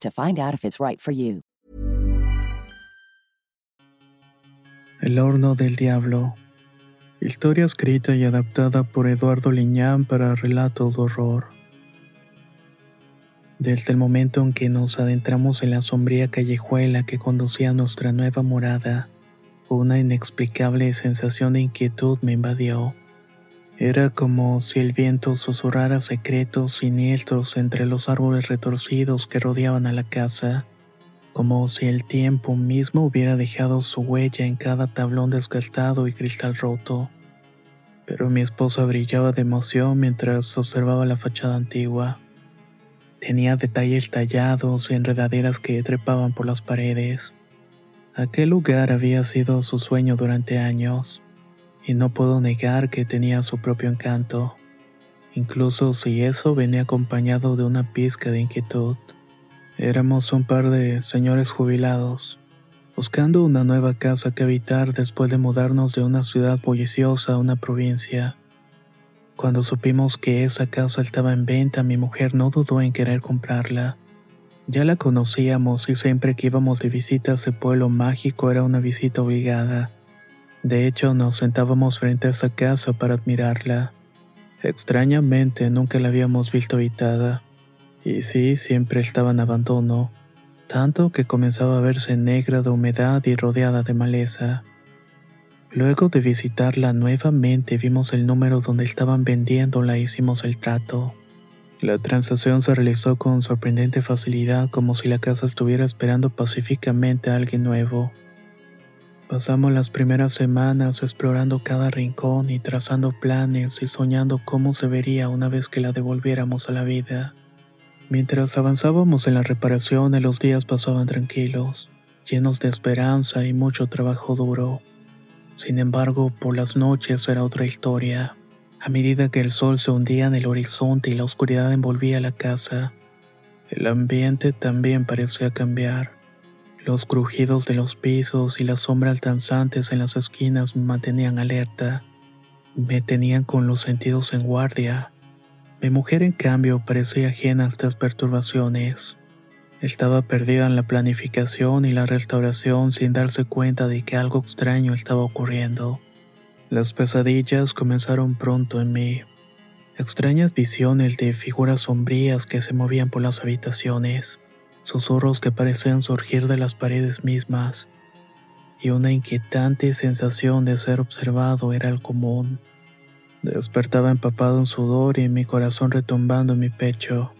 to find out if it's right for you. El horno del diablo. Historia escrita y adaptada por Eduardo Liñán para relatos de horror. Desde el momento en que nos adentramos en la sombría callejuela que conducía a nuestra nueva morada, una inexplicable sensación de inquietud me invadió. Era como si el viento susurrara secretos siniestros entre los árboles retorcidos que rodeaban a la casa, como si el tiempo mismo hubiera dejado su huella en cada tablón desgastado y cristal roto. Pero mi esposa brillaba de emoción mientras observaba la fachada antigua. Tenía detalles tallados y enredaderas que trepaban por las paredes. Aquel lugar había sido su sueño durante años y no puedo negar que tenía su propio encanto, incluso si eso venía acompañado de una pizca de inquietud. Éramos un par de señores jubilados, buscando una nueva casa que habitar después de mudarnos de una ciudad bulliciosa a una provincia. Cuando supimos que esa casa estaba en venta, mi mujer no dudó en querer comprarla. Ya la conocíamos y siempre que íbamos de visita a ese pueblo mágico era una visita obligada. De hecho, nos sentábamos frente a esa casa para admirarla. Extrañamente, nunca la habíamos visto habitada. Y sí, siempre estaba en abandono, tanto que comenzaba a verse negra de humedad y rodeada de maleza. Luego de visitarla nuevamente vimos el número donde estaban vendiéndola e hicimos el trato. La transacción se realizó con sorprendente facilidad como si la casa estuviera esperando pacíficamente a alguien nuevo. Pasamos las primeras semanas explorando cada rincón y trazando planes y soñando cómo se vería una vez que la devolviéramos a la vida. Mientras avanzábamos en la reparación, los días pasaban tranquilos, llenos de esperanza y mucho trabajo duro. Sin embargo, por las noches era otra historia. A medida que el sol se hundía en el horizonte y la oscuridad envolvía la casa, el ambiente también parecía cambiar. Los crujidos de los pisos y las sombras danzantes en las esquinas me mantenían alerta. Me tenían con los sentidos en guardia. Mi mujer, en cambio, parecía ajena a estas perturbaciones. Estaba perdida en la planificación y la restauración sin darse cuenta de que algo extraño estaba ocurriendo. Las pesadillas comenzaron pronto en mí. Extrañas visiones de figuras sombrías que se movían por las habitaciones susurros que parecían surgir de las paredes mismas, y una inquietante sensación de ser observado era el común. Despertaba empapado en sudor y mi corazón retumbando en mi pecho.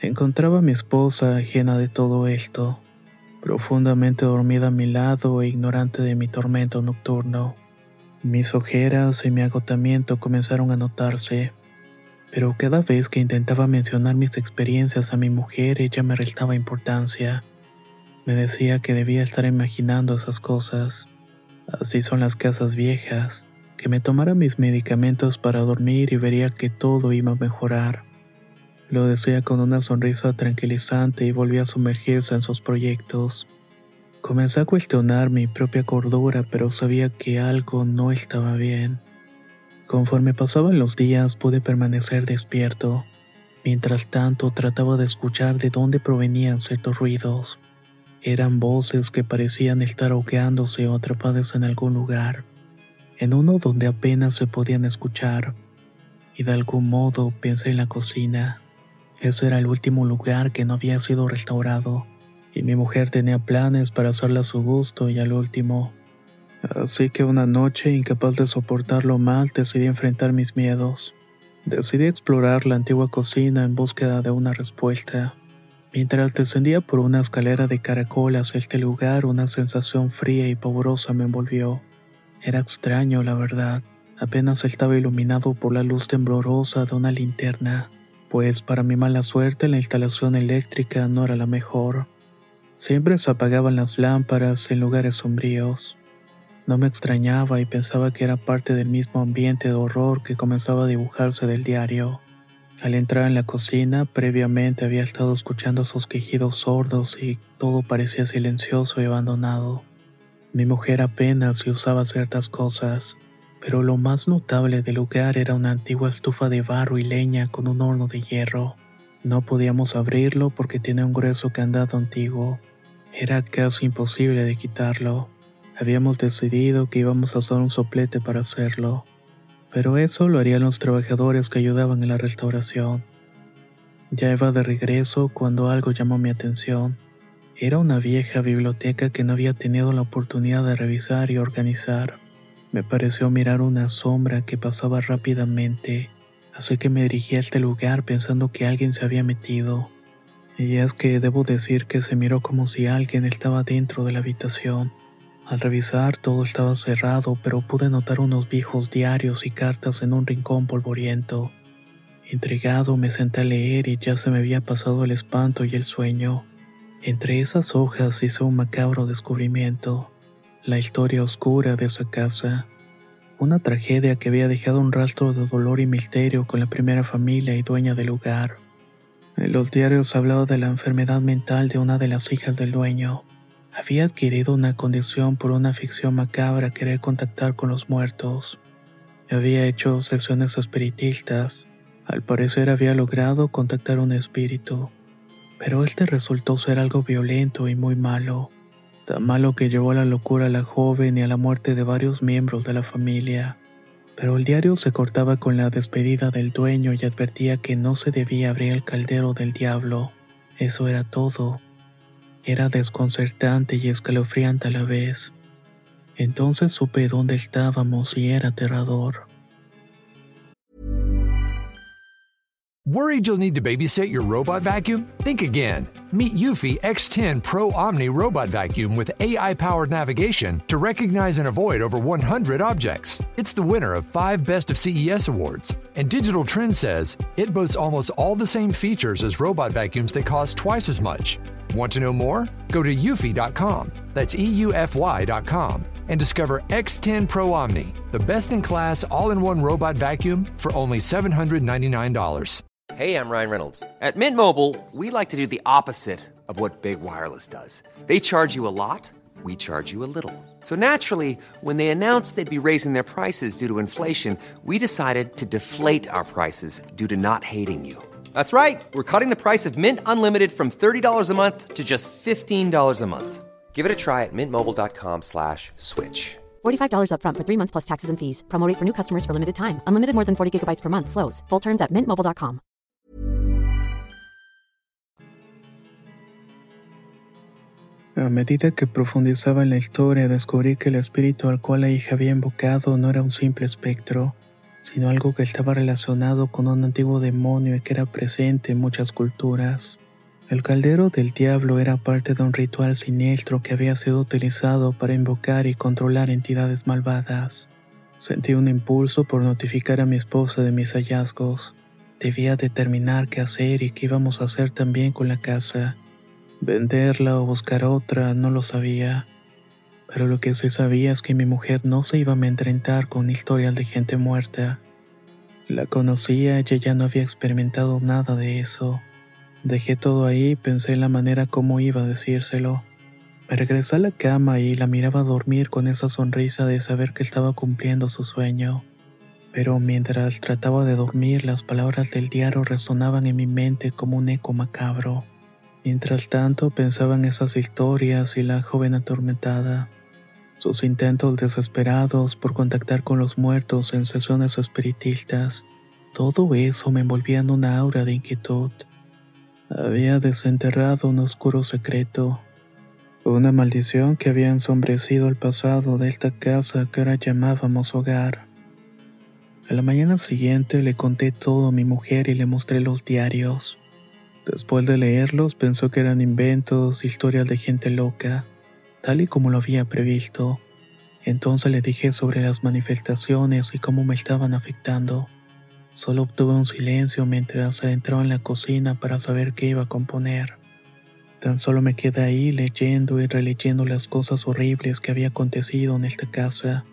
Encontraba a mi esposa ajena de todo esto, profundamente dormida a mi lado e ignorante de mi tormento nocturno. Mis ojeras y mi agotamiento comenzaron a notarse pero cada vez que intentaba mencionar mis experiencias a mi mujer ella me restaba importancia. Me decía que debía estar imaginando esas cosas. Así son las casas viejas, que me tomara mis medicamentos para dormir y vería que todo iba a mejorar. Lo decía con una sonrisa tranquilizante y volví a sumergirse en sus proyectos. Comencé a cuestionar mi propia cordura, pero sabía que algo no estaba bien. Conforme pasaban los días pude permanecer despierto. Mientras tanto trataba de escuchar de dónde provenían ciertos ruidos. Eran voces que parecían estar ahogándose o atrapadas en algún lugar, en uno donde apenas se podían escuchar. Y de algún modo pensé en la cocina. Ese era el último lugar que no había sido restaurado. y mi mujer tenía planes para hacerla a su gusto y al último. Así que una noche, incapaz de soportarlo mal, decidí enfrentar mis miedos. Decidí explorar la antigua cocina en búsqueda de una respuesta. Mientras descendía por una escalera de caracol hacia este lugar, una sensación fría y pavorosa me envolvió. Era extraño, la verdad. Apenas estaba iluminado por la luz temblorosa de una linterna, pues para mi mala suerte la instalación eléctrica no era la mejor. Siempre se apagaban las lámparas en lugares sombríos. No me extrañaba y pensaba que era parte del mismo ambiente de horror que comenzaba a dibujarse del diario. Al entrar en la cocina, previamente había estado escuchando sus quejidos sordos y todo parecía silencioso y abandonado. Mi mujer apenas usaba ciertas cosas, pero lo más notable del lugar era una antigua estufa de barro y leña con un horno de hierro. No podíamos abrirlo porque tenía un grueso candado antiguo. Era casi imposible de quitarlo. Habíamos decidido que íbamos a usar un soplete para hacerlo, pero eso lo harían los trabajadores que ayudaban en la restauración. Ya iba de regreso cuando algo llamó mi atención. Era una vieja biblioteca que no había tenido la oportunidad de revisar y organizar. Me pareció mirar una sombra que pasaba rápidamente, así que me dirigí a este lugar pensando que alguien se había metido. Y es que debo decir que se miró como si alguien estaba dentro de la habitación. Al revisar todo estaba cerrado, pero pude notar unos viejos diarios y cartas en un rincón polvoriento. Intrigado me senté a leer y ya se me había pasado el espanto y el sueño. Entre esas hojas hice un macabro descubrimiento, la historia oscura de esa casa. Una tragedia que había dejado un rastro de dolor y misterio con la primera familia y dueña del lugar. En los diarios hablaba de la enfermedad mental de una de las hijas del dueño. Había adquirido una condición por una ficción macabra querer contactar con los muertos. Había hecho sesiones espiritistas. Al parecer había logrado contactar un espíritu, pero este resultó ser algo violento y muy malo. Tan malo que llevó a la locura a la joven y a la muerte de varios miembros de la familia pero el diario se cortaba con la despedida del dueño y advertía que no se debía abrir el caldero del diablo. Eso era todo. Era desconcertante y escalofriante a la vez. Entonces supe dónde estábamos y era aterrador. Worried you'll need to babysit your robot vacuum? Think again. Meet Eufy X10 Pro Omni Robot Vacuum with AI powered navigation to recognize and avoid over 100 objects. It's the winner of five Best of CES awards. And Digital Trends says it boasts almost all the same features as robot vacuums that cost twice as much. Want to know more? Go to eufy.com. That's EUFY.com and discover X10 Pro Omni, the best in class all in one robot vacuum for only $799. Hey, I'm Ryan Reynolds. At Mint Mobile, we like to do the opposite of what Big Wireless does. They charge you a lot, we charge you a little. So naturally, when they announced they'd be raising their prices due to inflation, we decided to deflate our prices due to not hating you. That's right. We're cutting the price of Mint Unlimited from $30 a month to just $15 a month. Give it a try at mintmobile.com slash switch. $45 upfront for three months plus taxes and fees. Promote for new customers for limited time. Unlimited more than 40 gigabytes per month. Slows. Full terms at mintmobile.com. A medida que profundizaba en la historia, descubrí que el espíritu al cual la hija había invocado no era un simple espectro, sino algo que estaba relacionado con un antiguo demonio y que era presente en muchas culturas. El caldero del diablo era parte de un ritual siniestro que había sido utilizado para invocar y controlar entidades malvadas. Sentí un impulso por notificar a mi esposa de mis hallazgos. Debía determinar qué hacer y qué íbamos a hacer también con la casa. Venderla o buscar otra, no lo sabía. Pero lo que sí sabía es que mi mujer no se iba a amedrentar con historias de gente muerta. La conocía y ella no había experimentado nada de eso. Dejé todo ahí y pensé en la manera como iba a decírselo. Me regresé a la cama y la miraba dormir con esa sonrisa de saber que estaba cumpliendo su sueño. Pero mientras trataba de dormir, las palabras del diario resonaban en mi mente como un eco macabro. Mientras tanto, pensaba en esas historias y la joven atormentada, sus intentos desesperados por contactar con los muertos en sesiones espiritistas. Todo eso me envolvía en una aura de inquietud. había desenterrado un oscuro secreto, una maldición que había ensombrecido el pasado de esta casa que ahora llamábamos hogar. A la mañana siguiente le conté todo a mi mujer y le mostré los diarios. Después de leerlos pensó que eran inventos, historias de gente loca, tal y como lo había previsto. Entonces le dije sobre las manifestaciones y cómo me estaban afectando. Solo obtuve un silencio mientras se entró en la cocina para saber qué iba a componer. Tan solo me quedé ahí leyendo y releyendo las cosas horribles que había acontecido en esta casa.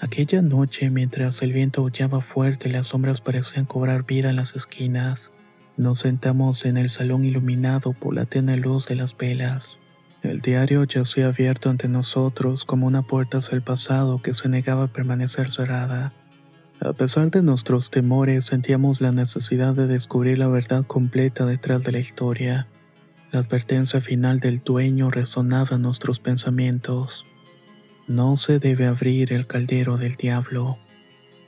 Aquella noche, mientras el viento aullaba fuerte y las sombras parecían cobrar vida en las esquinas, nos sentamos en el salón iluminado por la tenue luz de las velas. El diario yacía abierto ante nosotros como una puerta hacia el pasado que se negaba a permanecer cerrada. A pesar de nuestros temores, sentíamos la necesidad de descubrir la verdad completa detrás de la historia. La advertencia final del dueño resonaba en nuestros pensamientos. No se debe abrir el caldero del diablo.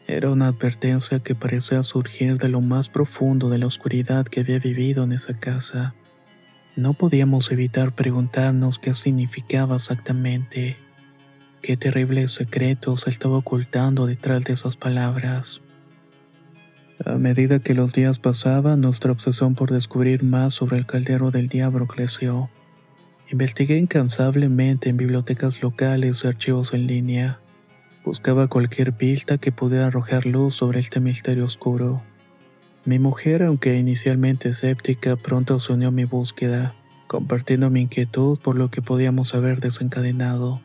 Era una advertencia que parecía surgir de lo más profundo de la oscuridad que había vivido en esa casa. No podíamos evitar preguntarnos qué significaba exactamente. Qué terribles secretos se estaba ocultando detrás de esas palabras. A medida que los días pasaban, nuestra obsesión por descubrir más sobre el caldero del diablo creció. Investigué incansablemente en bibliotecas locales y archivos en línea. Buscaba cualquier pista que pudiera arrojar luz sobre este misterio oscuro. Mi mujer, aunque inicialmente escéptica, pronto se unió a mi búsqueda, compartiendo mi inquietud por lo que podíamos haber desencadenado.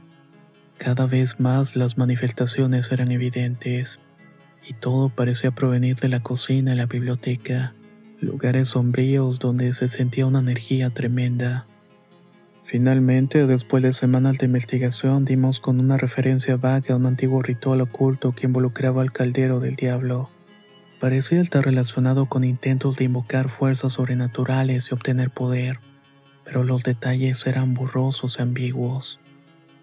Cada vez más las manifestaciones eran evidentes, y todo parecía provenir de la cocina y la biblioteca, lugares sombríos donde se sentía una energía tremenda. Finalmente, después de semanas de investigación, dimos con una referencia vaga a un antiguo ritual oculto que involucraba al caldero del diablo. Parecía estar relacionado con intentos de invocar fuerzas sobrenaturales y obtener poder, pero los detalles eran borrosos y ambiguos.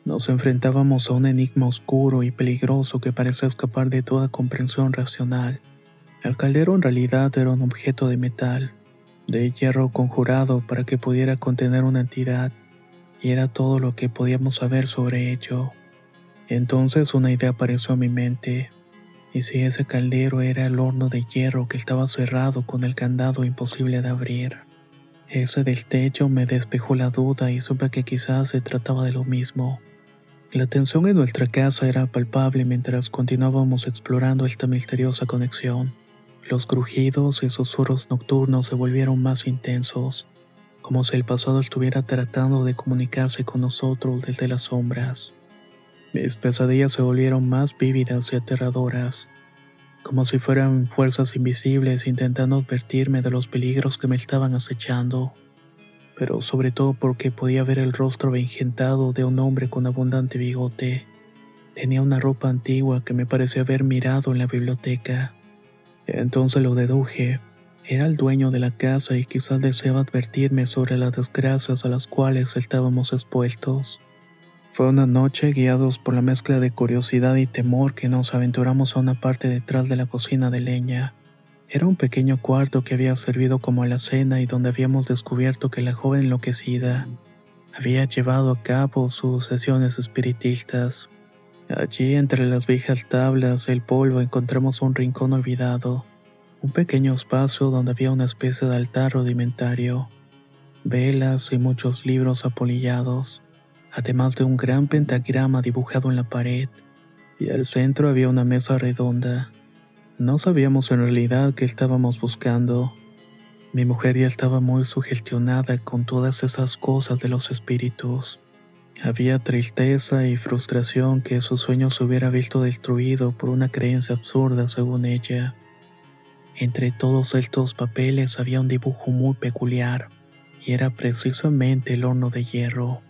Nos enfrentábamos a un enigma oscuro y peligroso que parecía escapar de toda comprensión racional. El caldero en realidad era un objeto de metal, de hierro conjurado para que pudiera contener una entidad, y era todo lo que podíamos saber sobre ello. Entonces una idea apareció a mi mente. ¿Y si ese caldero era el horno de hierro que estaba cerrado con el candado imposible de abrir? Ese del techo me despejó la duda y supe que quizás se trataba de lo mismo. La tensión en nuestra casa era palpable mientras continuábamos explorando esta misteriosa conexión. Los crujidos y susurros nocturnos se volvieron más intensos, como si el pasado estuviera tratando de comunicarse con nosotros desde las sombras. Mis pesadillas se volvieron más vívidas y aterradoras, como si fueran fuerzas invisibles intentando advertirme de los peligros que me estaban acechando pero sobre todo porque podía ver el rostro vengentado de un hombre con abundante bigote. Tenía una ropa antigua que me parecía haber mirado en la biblioteca. Entonces lo deduje. Era el dueño de la casa y quizás deseaba advertirme sobre las desgracias a las cuales estábamos expuestos. Fue una noche guiados por la mezcla de curiosidad y temor que nos aventuramos a una parte detrás de la cocina de leña. Era un pequeño cuarto que había servido como alacena y donde habíamos descubierto que la joven enloquecida había llevado a cabo sus sesiones espiritistas. Allí, entre las viejas tablas y el polvo, encontramos un rincón olvidado, un pequeño espacio donde había una especie de altar rudimentario, velas y muchos libros apolillados, además de un gran pentagrama dibujado en la pared, y al centro había una mesa redonda no sabíamos en realidad qué estábamos buscando. Mi mujer ya estaba muy sugestionada con todas esas cosas de los espíritus. Había tristeza y frustración que su sueño se hubiera visto destruido por una creencia absurda según ella. Entre todos estos papeles había un dibujo muy peculiar, y era precisamente el horno de hierro.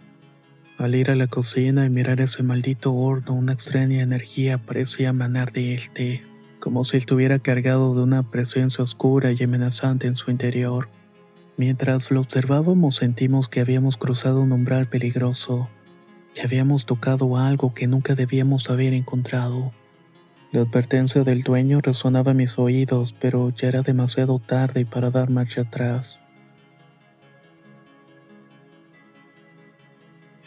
Al ir a la cocina y mirar ese maldito horno, una extraña energía parecía emanar de este como si estuviera cargado de una presencia oscura y amenazante en su interior. Mientras lo observábamos sentimos que habíamos cruzado un umbral peligroso, que habíamos tocado algo que nunca debíamos haber encontrado. La advertencia del dueño resonaba en mis oídos, pero ya era demasiado tarde para dar marcha atrás.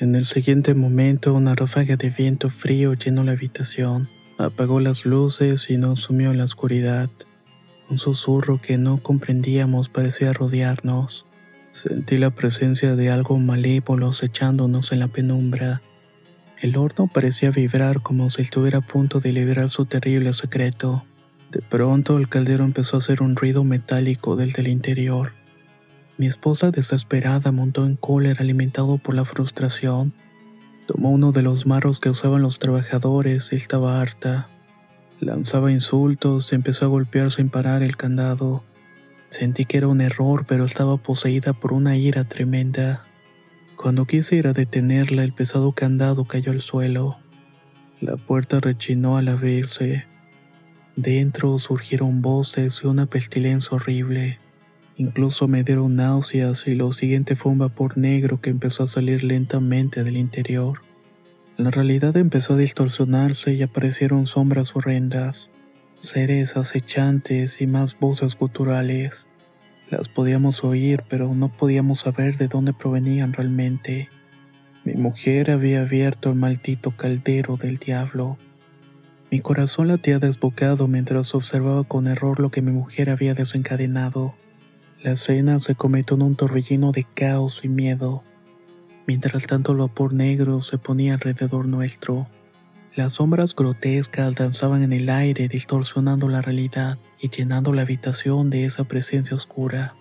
En el siguiente momento, una ráfaga de viento frío llenó la habitación, apagó las luces y nos sumió en la oscuridad. Un susurro que no comprendíamos parecía rodearnos. Sentí la presencia de algo malévolo acechándonos en la penumbra. El horno parecía vibrar como si estuviera a punto de liberar su terrible secreto. De pronto el caldero empezó a hacer un ruido metálico desde el interior. Mi esposa desesperada montó en cólera alimentado por la frustración. Tomó uno de los marros que usaban los trabajadores y estaba harta. Lanzaba insultos empezó a golpear sin parar el candado. Sentí que era un error, pero estaba poseída por una ira tremenda. Cuando quise ir a detenerla, el pesado candado cayó al suelo. La puerta rechinó al abrirse. Dentro surgieron voces y una pestilencia horrible. Incluso me dieron náuseas y lo siguiente fue un vapor negro que empezó a salir lentamente del interior. La realidad empezó a distorsionarse y aparecieron sombras horrendas, seres acechantes y más voces guturales. Las podíamos oír, pero no podíamos saber de dónde provenían realmente. Mi mujer había abierto el maldito caldero del diablo. Mi corazón latía desbocado mientras observaba con error lo que mi mujer había desencadenado. La escena se cometió en un torbellino de caos y miedo. Mientras tanto el vapor negro se ponía alrededor nuestro. Las sombras grotescas danzaban en el aire distorsionando la realidad y llenando la habitación de esa presencia oscura.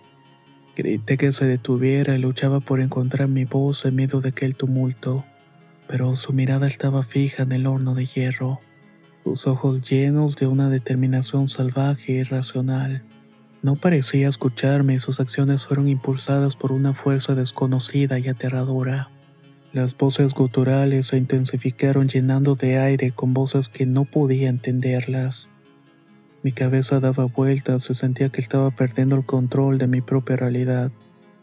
Grité que se detuviera y luchaba por encontrar mi voz en medio de aquel tumulto, pero su mirada estaba fija en el horno de hierro, sus ojos llenos de una determinación salvaje e irracional. No parecía escucharme y sus acciones fueron impulsadas por una fuerza desconocida y aterradora. Las voces guturales se intensificaron llenando de aire con voces que no podía entenderlas. Mi cabeza daba vueltas y sentía que estaba perdiendo el control de mi propia realidad.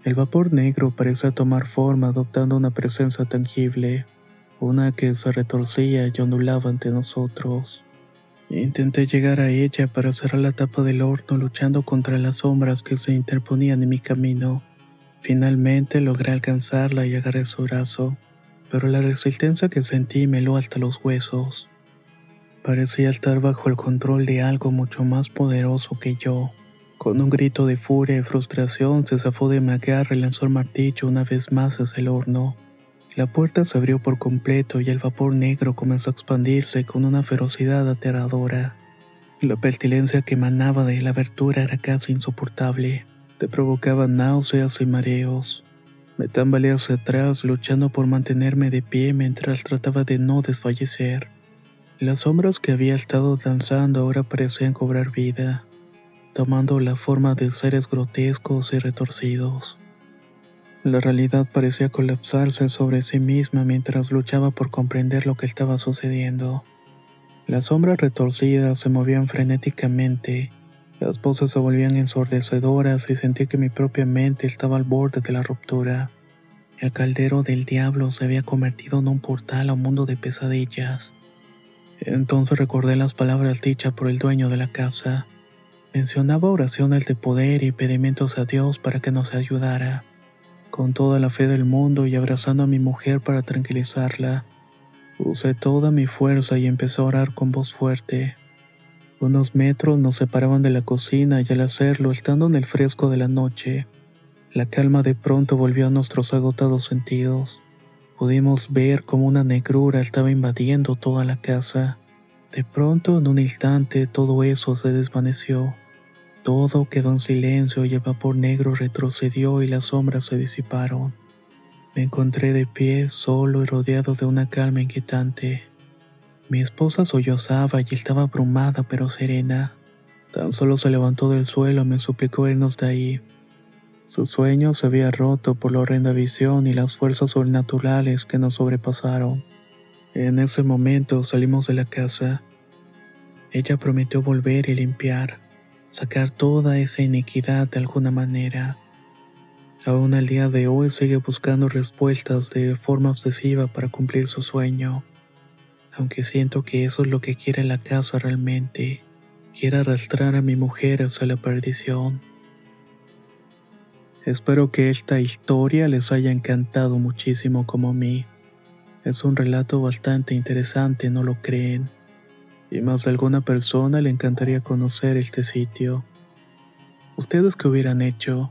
El vapor negro parecía tomar forma adoptando una presencia tangible, una que se retorcía y ondulaba ante nosotros. Intenté llegar a ella para cerrar la tapa del horno luchando contra las sombras que se interponían en mi camino. Finalmente logré alcanzarla y agarré su brazo, pero la resistencia que sentí me heló hasta los huesos. Parecía estar bajo el control de algo mucho más poderoso que yo. Con un grito de furia y frustración se zafó de mi agarre y lanzó el martillo una vez más hacia el horno. La puerta se abrió por completo y el vapor negro comenzó a expandirse con una ferocidad aterradora. La pestilencia que emanaba de la abertura era casi insoportable. Te provocaba náuseas y mareos. Me tambaleé hacia atrás luchando por mantenerme de pie mientras trataba de no desfallecer. Las sombras que había estado danzando ahora parecían cobrar vida, tomando la forma de seres grotescos y retorcidos. La realidad parecía colapsarse sobre sí misma mientras luchaba por comprender lo que estaba sucediendo. Las sombras retorcidas se movían frenéticamente, las voces se volvían ensordecedoras y sentí que mi propia mente estaba al borde de la ruptura. El caldero del diablo se había convertido en un portal a un mundo de pesadillas. Entonces recordé las palabras dichas por el dueño de la casa. Mencionaba oraciones de poder y pedimentos a Dios para que nos ayudara con toda la fe del mundo y abrazando a mi mujer para tranquilizarla. Usé toda mi fuerza y empecé a orar con voz fuerte. Unos metros nos separaban de la cocina y al hacerlo, estando en el fresco de la noche, la calma de pronto volvió a nuestros agotados sentidos. Pudimos ver cómo una negrura estaba invadiendo toda la casa. De pronto, en un instante, todo eso se desvaneció. Todo quedó en silencio y el vapor negro retrocedió y las sombras se disiparon. Me encontré de pie, solo y rodeado de una calma inquietante. Mi esposa sollozaba y estaba abrumada pero serena. Tan solo se levantó del suelo y me suplicó irnos de ahí. Su sueño se había roto por la horrenda visión y las fuerzas sobrenaturales que nos sobrepasaron. En ese momento salimos de la casa. Ella prometió volver y limpiar sacar toda esa iniquidad de alguna manera. Aún al día de hoy sigue buscando respuestas de forma obsesiva para cumplir su sueño, aunque siento que eso es lo que quiere la casa realmente, quiere arrastrar a mi mujer hacia la perdición. Espero que esta historia les haya encantado muchísimo como a mí. Es un relato bastante interesante, ¿no lo creen? Y más de alguna persona le encantaría conocer este sitio. ¿Ustedes qué hubieran hecho?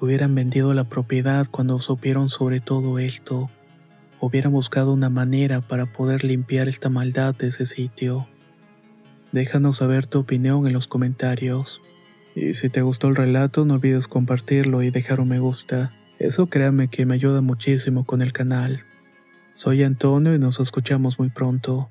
¿Hubieran vendido la propiedad cuando supieron sobre todo esto? ¿Hubieran buscado una manera para poder limpiar esta maldad de ese sitio? Déjanos saber tu opinión en los comentarios. Y si te gustó el relato, no olvides compartirlo y dejar un me gusta. Eso créame que me ayuda muchísimo con el canal. Soy Antonio y nos escuchamos muy pronto.